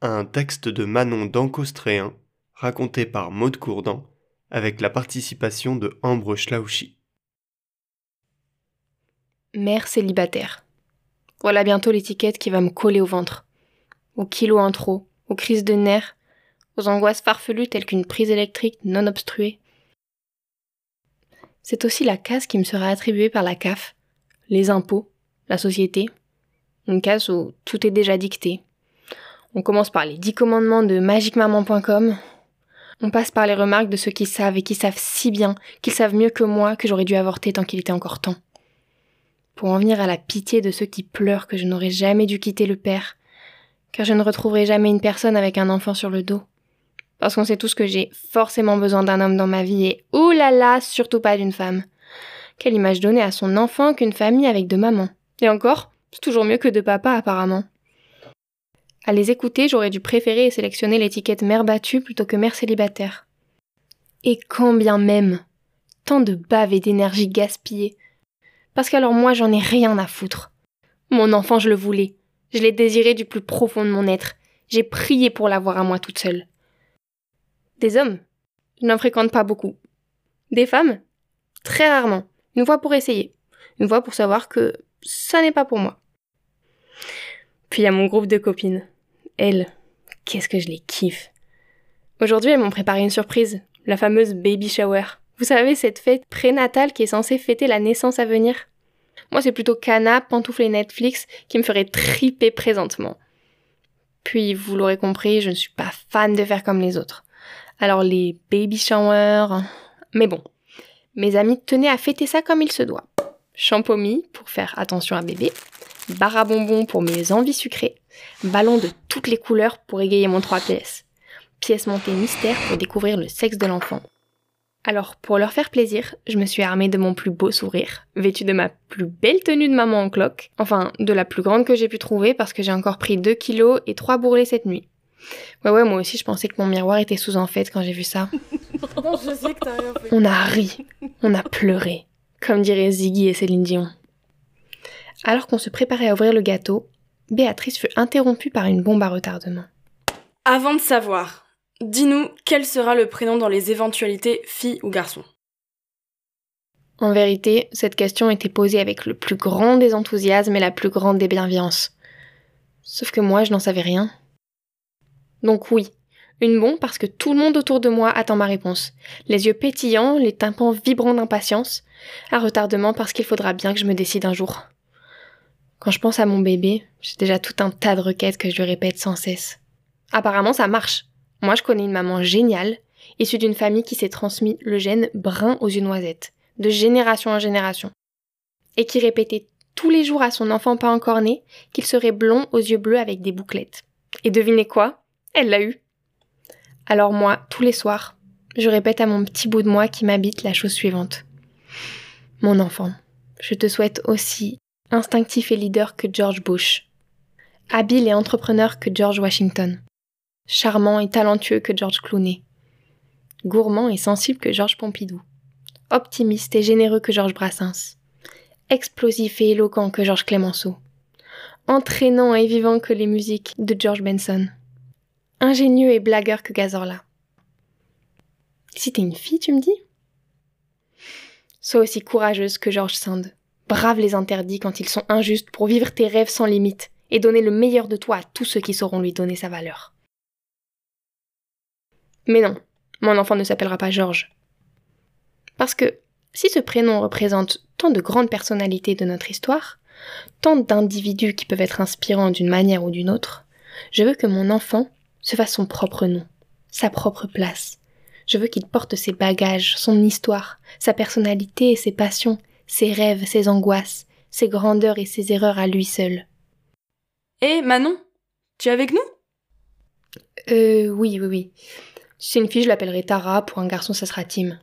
un texte de Manon d'Ancostréen, raconté par Maude Courdan, avec la participation de Ambre Schlauchy. Mère célibataire. Voilà bientôt l'étiquette qui va me coller au ventre. Aux kilos en trop, aux crises de nerfs, aux angoisses farfelues telles qu'une prise électrique non obstruée. C'est aussi la case qui me sera attribuée par la CAF, les impôts, la société. Une case où tout est déjà dicté, on commence par les 10 commandements de magicmaman.com. On passe par les remarques de ceux qui savent et qui savent si bien, qu'ils savent mieux que moi que j'aurais dû avorter tant qu'il était encore temps. Pour en venir à la pitié de ceux qui pleurent que je n'aurais jamais dû quitter le père, car je ne retrouverai jamais une personne avec un enfant sur le dos. Parce qu'on sait tous que j'ai forcément besoin d'un homme dans ma vie et oulala, là là, surtout pas d'une femme. Quelle image donner à son enfant qu'une famille avec deux mamans. Et encore, c'est toujours mieux que deux papas apparemment. À les écouter, j'aurais dû préférer sélectionner l'étiquette mère battue plutôt que mère célibataire. Et quand bien même, tant de bave et d'énergie gaspillée. Parce qu'alors moi j'en ai rien à foutre. Mon enfant je le voulais, je l'ai désiré du plus profond de mon être, j'ai prié pour l'avoir à moi toute seule. Des hommes, je n'en fréquente pas beaucoup. Des femmes, très rarement, une fois pour essayer, une fois pour savoir que ça n'est pas pour moi. Puis il y a mon groupe de copines elles, qu'est-ce que je les kiffe. Aujourd'hui, elles m'ont préparé une surprise, la fameuse baby shower. Vous savez, cette fête prénatale qui est censée fêter la naissance à venir Moi, c'est plutôt canap, pantoufles et Netflix qui me ferait triper présentement. Puis, vous l'aurez compris, je ne suis pas fan de faire comme les autres. Alors, les baby showers... Mais bon, mes amis tenaient à fêter ça comme il se doit. Champomis pour faire attention à bébé, barre à bonbons pour mes envies sucrées, ballon de toutes les couleurs pour égayer mon 3 PS, pièce montée mystère pour découvrir le sexe de l'enfant. Alors, pour leur faire plaisir, je me suis armée de mon plus beau sourire, vêtue de ma plus belle tenue de maman en cloque, enfin, de la plus grande que j'ai pu trouver parce que j'ai encore pris 2 kilos et 3 bourrelets cette nuit. Ouais, ouais, moi aussi, je pensais que mon miroir était sous en fait quand j'ai vu ça. On a ri, on a pleuré, comme diraient Ziggy et Céline Dion. Alors qu'on se préparait à ouvrir le gâteau, Béatrice fut interrompue par une bombe à retardement. Avant de savoir, dis-nous quel sera le prénom dans les éventualités fille ou garçon. En vérité, cette question était posée avec le plus grand des enthousiasmes et la plus grande des bienveillances. Sauf que moi, je n'en savais rien. Donc oui, une bombe parce que tout le monde autour de moi attend ma réponse. Les yeux pétillants, les tympans vibrants d'impatience. Un retardement parce qu'il faudra bien que je me décide un jour. Quand je pense à mon bébé, j'ai déjà tout un tas de requêtes que je lui répète sans cesse. Apparemment, ça marche. Moi, je connais une maman géniale, issue d'une famille qui s'est transmis le gène brun aux yeux noisettes, de génération en génération, et qui répétait tous les jours à son enfant pas encore né qu'il serait blond aux yeux bleus avec des bouclettes. Et devinez quoi? Elle l'a eu. Alors moi, tous les soirs, je répète à mon petit bout de moi qui m'habite la chose suivante. Mon enfant, je te souhaite aussi instinctif et leader que George Bush, habile et entrepreneur que George Washington, charmant et talentueux que George Clooney, gourmand et sensible que George Pompidou, optimiste et généreux que Georges Brassens, explosif et éloquent que Georges Clemenceau, entraînant et vivant que les musiques de George Benson, ingénieux et blagueur que Gazorla. Si t'es une fille, tu me dis? Sois aussi courageuse que George Sand, Brave les interdits quand ils sont injustes pour vivre tes rêves sans limite et donner le meilleur de toi à tous ceux qui sauront lui donner sa valeur. Mais non, mon enfant ne s'appellera pas Georges. Parce que si ce prénom représente tant de grandes personnalités de notre histoire, tant d'individus qui peuvent être inspirants d'une manière ou d'une autre, je veux que mon enfant se fasse son propre nom, sa propre place. Je veux qu'il porte ses bagages, son histoire, sa personnalité et ses passions, ses rêves, ses angoisses, ses grandeurs et ses erreurs à lui seul. Hé, Manon Tu es avec nous? Euh, oui, oui, oui. Si c'est une fille, je l'appellerai Tara, pour un garçon, ça sera Tim.